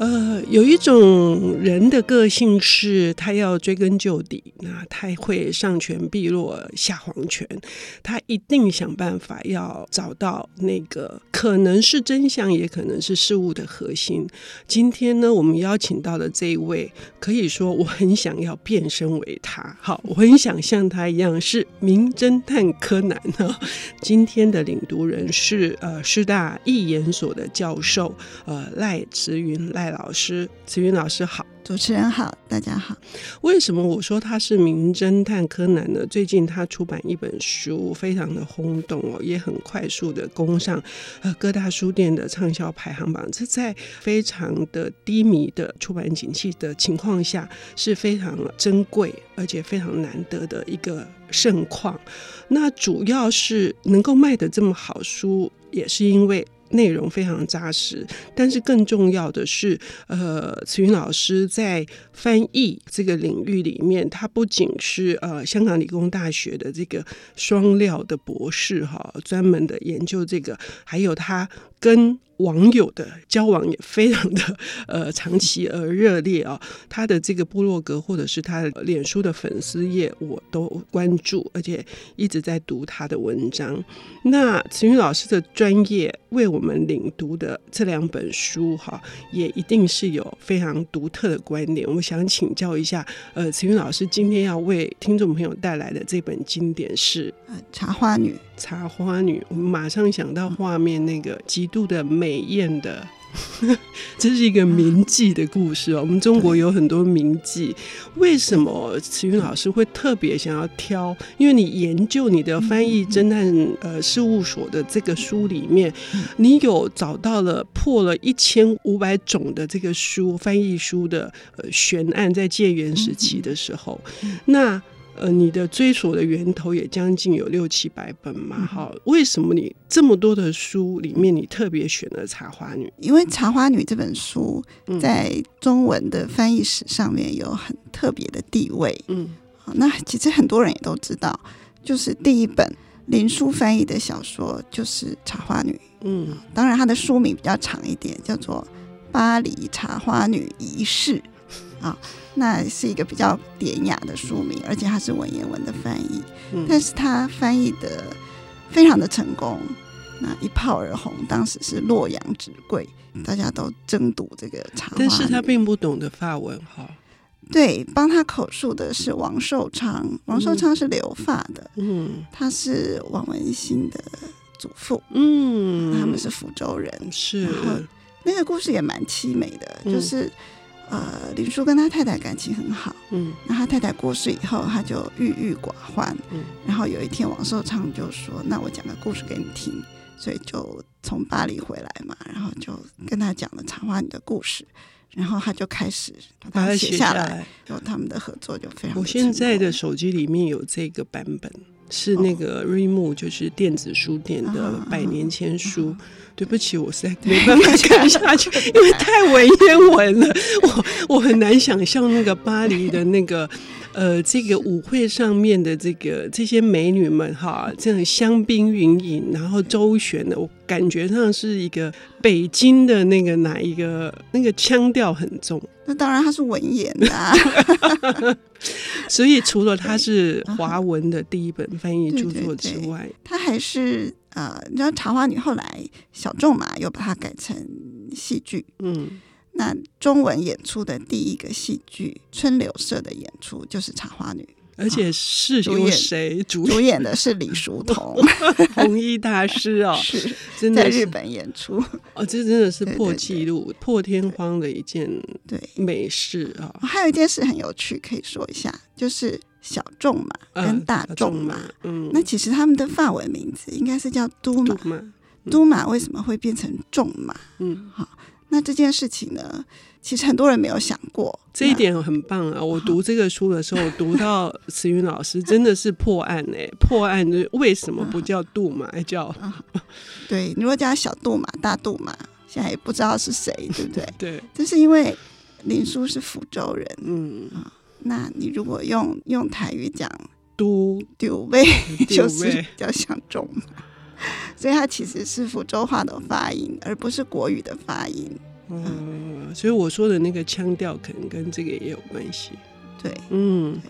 呃，有一种人的个性是，他要追根究底，那他会上权碧落下黄泉，他一定想办法要找到那个可能是真相，也可能是事物的核心。今天呢，我们邀请到的这一位，可以说我很想要变身为他，好，我很想像他一样是名侦探柯南呢。今天的领读人是呃师大艺研所的教授，呃赖慈云赖。老师，慈云老师好，主持人好，大家好。为什么我说他是名侦探柯南呢？最近他出版一本书，非常的轰动哦，也很快速的攻上呃各大书店的畅销排行榜。这在非常的低迷的出版景气的情况下，是非常珍贵而且非常难得的一个盛况。那主要是能够卖得这么好书，也是因为。内容非常扎实，但是更重要的是，呃，慈云老师在翻译这个领域里面，他不仅是呃香港理工大学的这个双料的博士哈，专门的研究这个，还有他跟网友的交往也非常的呃长期而热烈啊，他的这个部落格或者是他的脸书的粉丝页我都关注，而且一直在读他的文章。那慈云老师的专业为我们领读的这两本书哈，也一定是有非常独特的观点。我想请教一下，呃，慈云老师今天要为听众朋友带来的这本经典是《茶花女》。茶花女，我们马上想到画面那个极度的美艳的，这是一个名妓的故事哦。我们中国有很多名妓，为什么慈云老师会特别想要挑？因为你研究你的翻译侦探呃事务所的这个书里面，你有找到了破了一千五百种的这个书翻译书的呃悬案，在戒严时期的时候，那。呃，你的追索的源头也将近有六七百本嘛，哈，为什么你这么多的书里面，你特别选了《茶花女》？因为《茶花女》这本书在中文的翻译史上面有很特别的地位。嗯，那其实很多人也都知道，就是第一本林书翻译的小说就是《茶花女》。嗯，当然它的书名比较长一点，叫做《巴黎茶花女仪式》啊。那是一个比较典雅的书名，而且它是文言文的翻译，嗯、但是它翻译的非常的成功，那一炮而红，当时是洛阳纸贵，大家都争夺这个茶花。但是他并不懂得法文哈。对，帮他口述的是王寿昌，王寿昌是留法的，嗯，他是王文兴的祖父，嗯，他们是福州人，是，然后那个故事也蛮凄美的，嗯、就是。呃，林叔跟他太太感情很好，嗯，那他太太过世以后，他就郁郁寡欢，嗯，然后有一天王寿昌就说：“那我讲个故事给你听。”所以就从巴黎回来嘛，然后就跟他讲了茶花女的故事，然后他就开始把它写下来，然后他们的合作就非常。我现在的手机里面有这个版本，是那个 Readmoo，就是电子书店的百年签书。对不起，我实在没办法看下去，因为太文言文了，我我很难想象那个巴黎的那个 呃这个舞会上面的这个这些美女们哈，这样香槟云影，然后周旋的，我感觉上是一个北京的那个哪一个那个腔调很重。那当然，它是文言的啊，所以除了它是华文的第一本翻译著作之外，它还是。呃，你知道《茶花女》后来小众嘛又把它改成戏剧，嗯，那中文演出的第一个戏剧春柳社的演出就是《茶花女》，而且是由谁主演？主演的是李叔同，红衣大师哦，是真的在日本演出哦，这真的是破纪录、破天荒的一件对美事啊！还有一件事很有趣，可以说一下，就是。小众马跟大众马，嗯，嗯，那其实他们的法文名字应该是叫都马。都马，都马为什么会变成仲马？嗯，好，那这件事情呢，其实很多人没有想过，这一点很棒啊！我读这个书的时候，我读到慈云老师真的是破案哎、欸，破案的为什么不叫杜马，叫？对，你如果叫小杜马、大杜马，现在也不知道是谁，对不对？对，这是因为林叔是福州人，嗯啊，那你如果用用台语讲，都丢位 就是比较像中马。所以它其实是福州话的发音，而不是国语的发音。嗯，所以我说的那个腔调可能跟这个也有关系。对，嗯，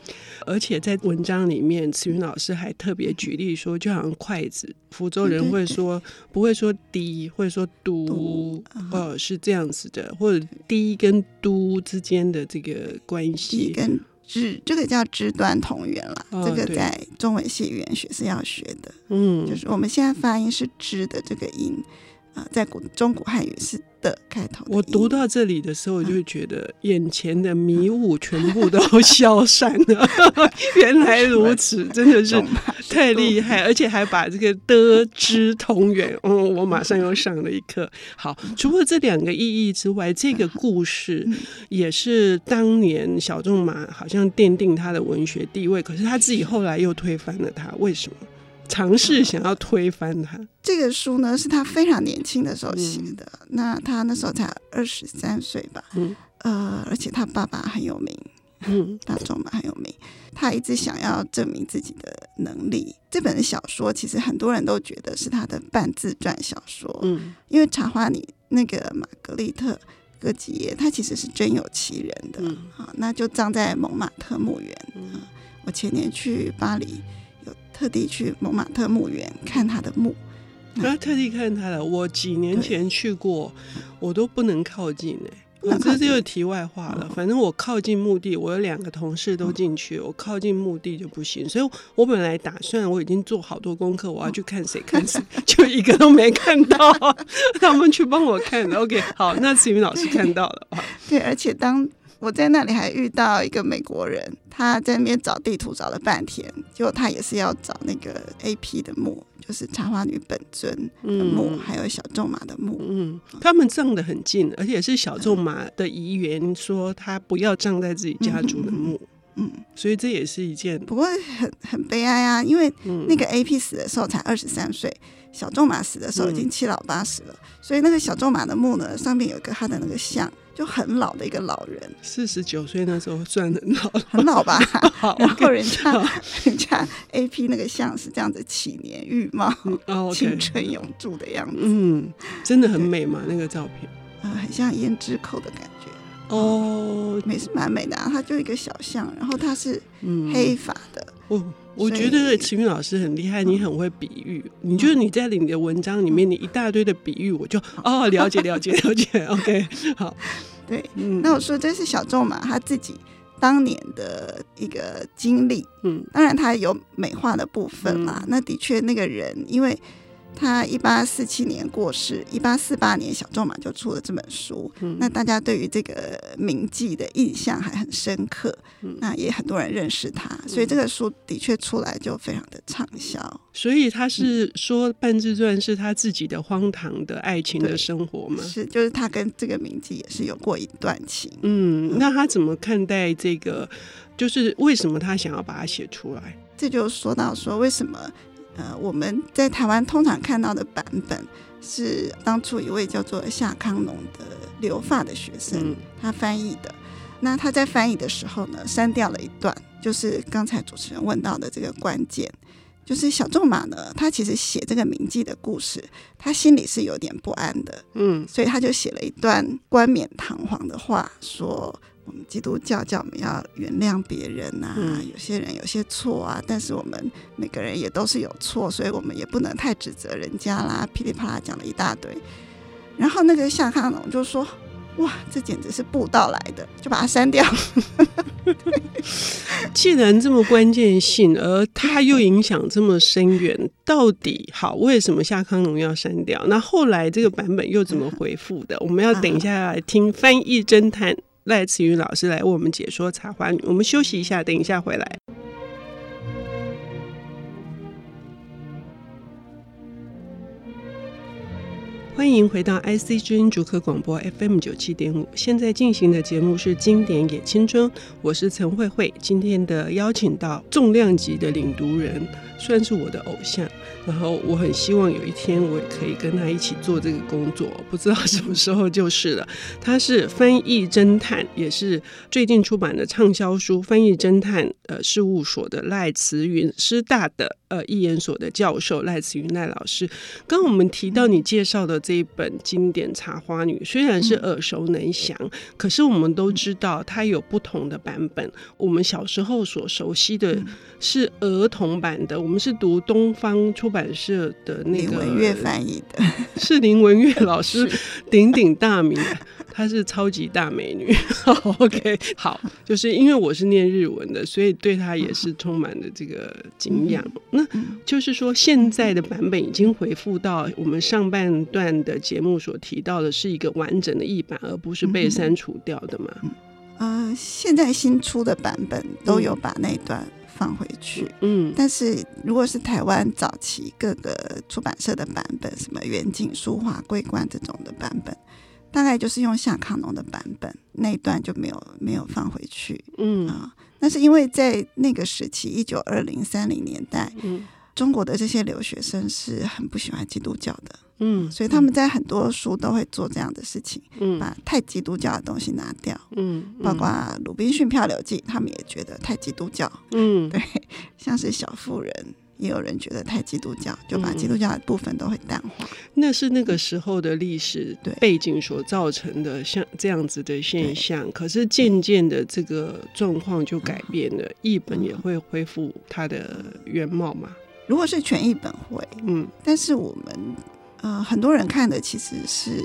而且在文章里面，慈云老师还特别举例说，就好像筷子，福州人会说，不会说滴，会说嘟，呃，是这样子的，或者滴跟嘟之间的这个关系。跟支这个叫支端同源了，哦、这个在中文系语言学是要学的。嗯，就是我们现在发音是支的这个音啊、呃，在古中古汉语是的开头的。我读到这里的时候，我就觉得眼前的迷雾全部都消散了。原来如此，真的是太厉害，而且还把这个的知同源，嗯，我马上又上了一课。好，除了这两个意义之外，这个故事也是当年小仲马好像奠定他的文学地位，可是他自己后来又推翻了他，为什么？尝试想要推翻他。这个书呢，是他非常年轻的时候写的。嗯、那他那时候才二十三岁吧？嗯，呃，而且他爸爸很有名，嗯，大仲马很有名。他一直想要证明自己的能力。这本小说其实很多人都觉得是他的半自传小说。嗯，因为茶花女那个玛格丽特·戈吉耶，她其实是真有其人的。嗯，好，那就葬在蒙马特墓园。嗯，我前年去巴黎。特地去蒙马特墓园看他的墓，他特地看他的。我几年前去过，我都不能靠近呢、欸。这就是题外话了。反正我靠近墓地，我有两个同事都进去，我靠近墓地就不行。所以我本来打算，我已经做好多功课，我要去看谁看谁，就一个都没看到。他们去帮我看，OK，好，那慈云老师看到了。对，而且当。我在那里还遇到一个美国人，他在那边找地图找了半天，结果他也是要找那个 A P 的墓，就是茶花女本尊的墓，嗯、还有小仲马的墓。嗯，他们葬的很近，而且是小仲马的遗言说他不要葬在自己家族的墓。嗯，所以这也是一件，不过很很悲哀啊，因为那个 A P 死的时候才二十三岁，小仲马死的时候已经七老八十了，所以那个小仲马的墓呢，上面有一个他的那个像。就很老的一个老人，四十九岁那时候算很老，很老吧？好然后人家人家 A P 那个像是这样子起年玉貌，青春永驻的样子，嗯，真的很美嘛，那个照片，呃，很像胭脂扣的感觉，哦，美是蛮美的啊，它就一个小像，然后它是黑发的，哦。我觉得齐云老师很厉害，你很会比喻。你觉得你在你的文章里面，你一大堆的比喻，我就哦了解了解了解。OK，好，对，那我说这是小仲嘛他自己当年的一个经历。嗯，当然他有美化的部分啦。那的确那个人，因为。他一八四七年过世，一八四八年小仲马就出了这本书。嗯，那大家对于这个名妓的印象还很深刻。嗯，那也很多人认识他，所以这个书的确出来就非常的畅销。所以他是说半自传是他自己的荒唐的爱情的生活吗？是，就是他跟这个名妓也是有过一段情。嗯，那他怎么看待这个？就是为什么他想要把它写出来？这就说到说为什么。呃，我们在台湾通常看到的版本是当初一位叫做夏康农的留法的学生他翻译的。那他在翻译的时候呢，删掉了一段，就是刚才主持人问到的这个关键，就是小仲马呢，他其实写这个名记的故事，他心里是有点不安的，嗯，所以他就写了一段冠冕堂皇的话，说。我们基督教教我们要原谅别人呐、啊，嗯、有些人有些错啊，但是我们每个人也都是有错，所以我们也不能太指责人家啦，噼里啪啦讲了一大堆。然后那个夏康龙就说：“哇，这简直是布道来的，就把它删掉。”既然这么关键性，而它又影响这么深远，到底好为什么夏康龙要删掉？那后来这个版本又怎么回复的？我们要等一下来听翻译侦探。赖慈云老师来为我们解说《茶花女》，我们休息一下，等一下回来。欢迎回到 IC 之音竹科广播 FM 九七点五，现在进行的节目是《经典也青春》，我是陈慧慧。今天的邀请到重量级的领读人，算是我的偶像。然后我很希望有一天我也可以跟他一起做这个工作，不知道什么时候就是了。他是翻译侦探，也是最近出版的畅销书《翻译侦探》呃事务所的赖慈云，师大的呃译研所的教授赖子云赖老师。刚刚我们提到你介绍的这一本经典《茶花女》，虽然是耳熟能详，可是我们都知道它有不同的版本。我们小时候所熟悉的是儿童版的，我们是读东方出版社的那个林文月翻译的，是林文月老师鼎鼎大名，她是超级大美女。OK，好，就是因为我是念日文的，所以对她也是充满了这个敬仰。那就是说，现在的版本已经回复到我们上半段的节目所提到的，是一个完整的译版，而不是被删除掉的嘛？呃，现在新出的版本都有把那段。放回去，嗯，但是如果是台湾早期各个出版社的版本，什么远景书画、桂冠这种的版本，大概就是用夏康农的版本，那一段就没有没有放回去，嗯。啊，那是因为在那个时期，一九二零三零年代，嗯，中国的这些留学生是很不喜欢基督教的。嗯，所以他们在很多书都会做这样的事情，嗯，把太基督教的东西拿掉，嗯，包括《鲁滨逊漂流记》，他们也觉得太基督教，嗯，对，像是《小妇人》，也有人觉得太基督教，就把基督教的部分都会淡化。那是那个时候的历史背景所造成的，像这样子的现象。可是渐渐的，这个状况就改变了，译本也会恢复它的原貌嘛？如果是全译本会，嗯，但是我们。呃，很多人看的其实是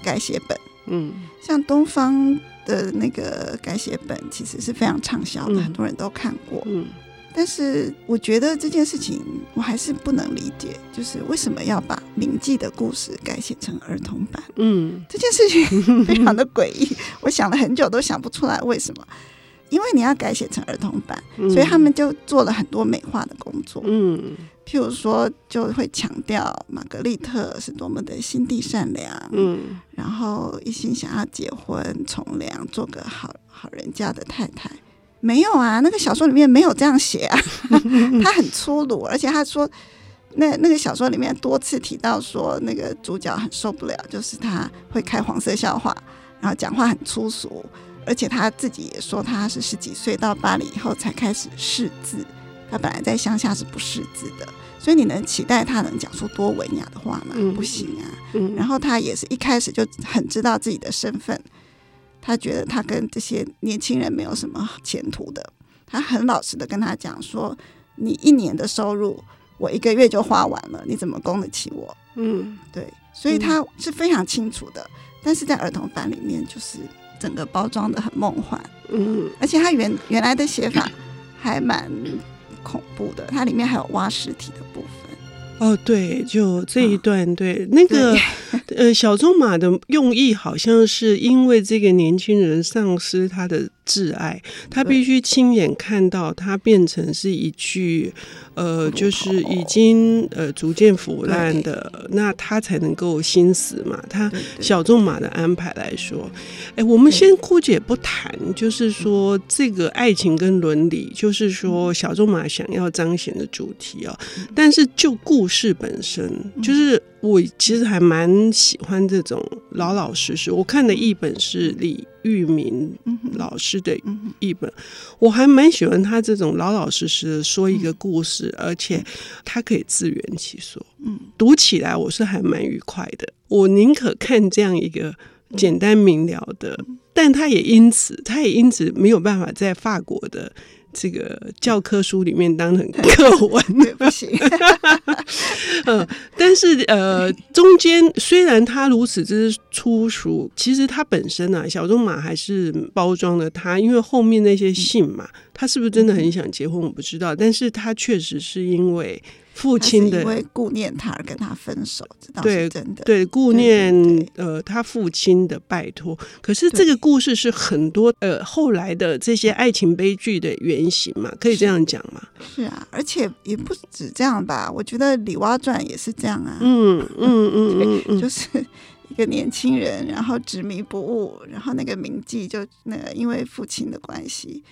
改写本，嗯，像东方的那个改写本，其实是非常畅销的，嗯，很多人都看过，嗯。但是我觉得这件事情我还是不能理解，就是为什么要把铭记的故事改写成儿童版？嗯，这件事情非常的诡异，我想了很久都想不出来为什么。因为你要改写成儿童版，所以他们就做了很多美化的工作。嗯，譬如说，就会强调玛格丽特是多么的心地善良。嗯，然后一心想要结婚从良，做个好好人家的太太。没有啊，那个小说里面没有这样写啊。他很粗鲁，而且他说，那那个小说里面多次提到说，那个主角很受不了，就是他会开黄色笑话，然后讲话很粗俗。而且他自己也说，他是十几岁到巴黎以后才开始识字。他本来在乡下是不识字的，所以你能期待他能讲出多文雅的话吗？嗯、不行啊。嗯、然后他也是一开始就很知道自己的身份，他觉得他跟这些年轻人没有什么前途的。他很老实的跟他讲说：“你一年的收入，我一个月就花完了，你怎么供得起我？”嗯，对。所以他是非常清楚的，但是在儿童版里面就是。整个包装的很梦幻，嗯，而且他原原来的写法还蛮恐怖的，它里面还有挖尸体的部分。哦，对，就这一段，哦、对那个 呃小仲马的用意，好像是因为这个年轻人丧失他的。挚爱，他必须亲眼看到他变成是一具，呃，就是已经呃逐渐腐烂的，那他才能够心死嘛。他小仲马的安排来说，哎，我们先姑且不谈，就是说这个爱情跟伦理，就是说小仲马想要彰显的主题啊。但是就故事本身，就是。我其实还蛮喜欢这种老老实实。我看的译本是李玉明老师的译本，我还蛮喜欢他这种老老实实的说一个故事，而且他可以自圆其说。嗯，读起来我是还蛮愉快的。我宁可看这样一个简单明了的，但他也因此，他也因此没有办法在法国的。这个教科书里面当成课文。对不行，嗯，但是呃，中间虽然他如此之粗俗，其实他本身啊，小仲马还是包装了他，因为后面那些信嘛，他是不是真的很想结婚，我不知道，但是他确实是因为父亲的因为顾念他而跟他分手，这倒是真的。对，顾念呃他父亲的拜托。可是这个故事是很多呃后来的这些爱情悲剧的原型嘛，可以这样讲吗？是啊，而且也不止这样吧。我觉得《李蛙传》也是这样啊。嗯嗯嗯 嗯，就是一个年轻人，然后执迷不悟，然后那个名妓就那个因为父亲的关系。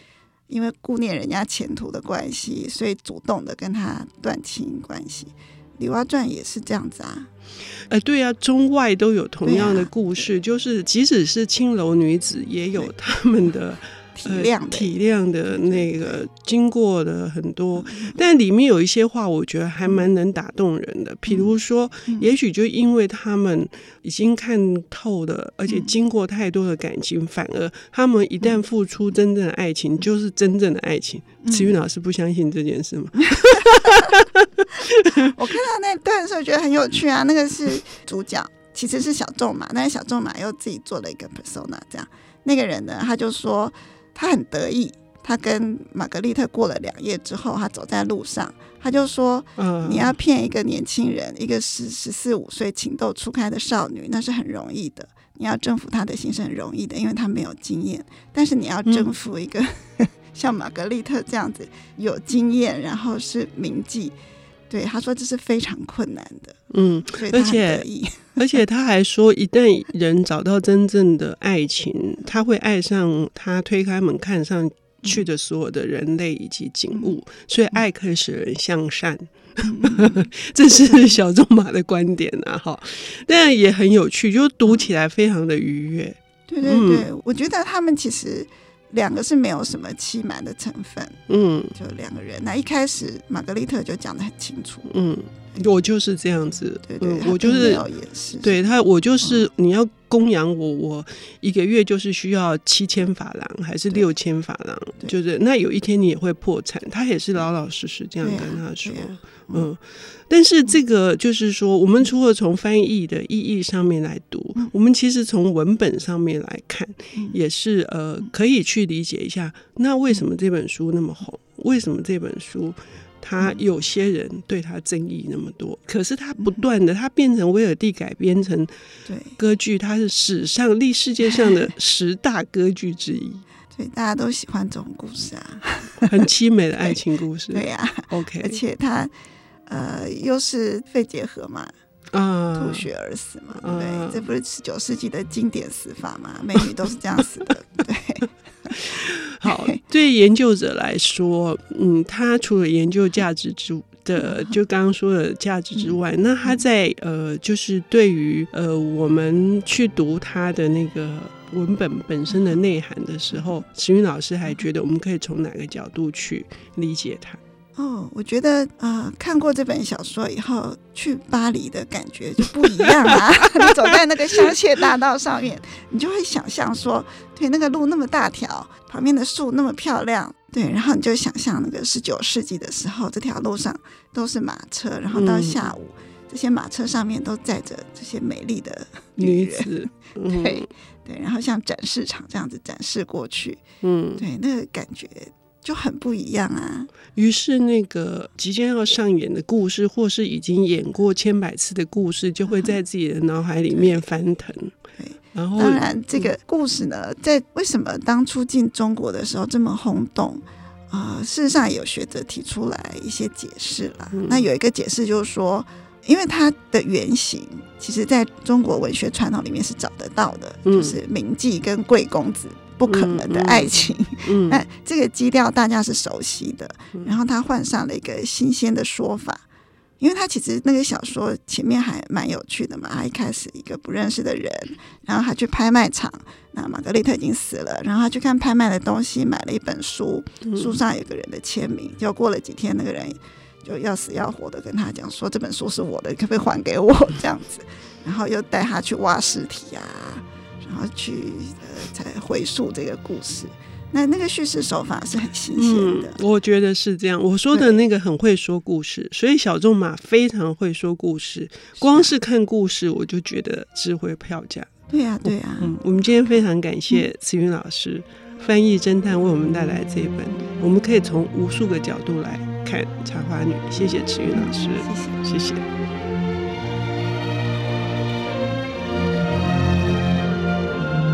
因为顾念人家前途的关系，所以主动的跟他断亲关系。《李蛙传》也是这样子啊。哎，对啊，中外都有同样的故事，就是即使是青楼女子，也有他们的。体谅、呃、体谅的那个经过的很多，但里面有一些话，我觉得还蛮能打动人的。比如说，也许就因为他们已经看透了，而且经过太多的感情，反而他们一旦付出真正的爱情，就是真正的爱情。慈云老师不相信这件事吗？我看到那段的时候觉得很有趣啊。那个是主角，其实是小仲马，但是小仲马又自己做了一个 persona，这样那个人呢，他就说。他很得意，他跟玛格丽特过了两夜之后，他走在路上，他就说：“嗯，你要骗一个年轻人，一个十十四五岁情窦初开的少女，那是很容易的。你要征服她的心是很容易的，因为她没有经验。但是你要征服一个、嗯、像玛格丽特这样子有经验，然后是名妓，对他说这是非常困难的。嗯，而且。”而且他还说，一旦人找到真正的爱情，他会爱上他推开门看上去的所有的人类以及景物。所以，爱可以使人向善，这是小仲马的观点啊！哈，但也很有趣，就读起来非常的愉悦。对对对，我觉得他们其实两个是没有什么欺瞒的成分。嗯，就两个人。那一开始，玛格丽特就讲的很清楚。嗯。我就是这样子，对对，我就是，对他，我就是你要供养我，我一个月就是需要七千法郎还是六千法郎，就是那有一天你也会破产，他也是老老实实这样跟他说，嗯，但是这个就是说，我们除了从翻译的意义上面来读，我们其实从文本上面来看，也是呃可以去理解一下，那为什么这本书那么红？为什么这本书？他有些人对他争议那么多，可是他不断的，他变成威尔第改编成歌剧，他是史上历世界上的十大歌剧之一。对，大家都喜欢这种故事啊，很凄美的爱情故事。对呀、啊、，OK，而且他呃又是肺结核嘛，嗯，吐血而死嘛，对不对？这不是十九世纪的经典死法嘛？美女都是这样死的，对。好，对研究者来说，嗯，他除了研究价值之的，就刚刚说的价值之外，那他在呃，就是对于呃，我们去读他的那个文本本身的内涵的时候，石云老师还觉得我们可以从哪个角度去理解它？哦，我觉得啊、呃，看过这本小说以后，去巴黎的感觉就不一样啊。你走在那个香榭大道上面，你就会想象说，对，那个路那么大条，旁边的树那么漂亮，对，然后你就想象那个十九世纪的时候，这条路上都是马车，然后到下午，嗯、这些马车上面都载着这些美丽的女，女子嗯、对对，然后像展示场这样子展示过去，嗯，对，那个感觉。就很不一样啊！于是那个即将要上演的故事，或是已经演过千百次的故事，就会在自己的脑海里面翻腾。对，然后当然这个故事呢，在为什么当初进中国的时候这么轰动啊？呃，事实上有学者提出来一些解释啦。嗯，那有一个解释就是说，因为它的原型，其实在中国文学传统里面是找得到的，就是名妓跟贵公子。不可能的爱情，嗯，那、嗯、这个基调大家是熟悉的。然后他换上了一个新鲜的说法，因为他其实那个小说前面还蛮有趣的嘛。他一开始一个不认识的人，然后他去拍卖场，那玛格丽特已经死了，然后他去看拍卖的东西，买了一本书，书上有个人的签名。就过了几天，那个人就要死要活的跟他讲说：“这本书是我的，可不可以还给我？”这样子，然后又带他去挖尸体啊。然后去呃，才回溯这个故事。那那个叙事手法是很新鲜的。嗯，我觉得是这样。我说的那个很会说故事，所以小仲马非常会说故事。光是看故事，我就觉得值回票价。对呀，对呀。嗯，我们今天非常感谢慈云老师翻译侦探为我们带来这一本，我们可以从无数个角度来看看《茶花女》。谢谢慈云老师，谢谢，谢谢。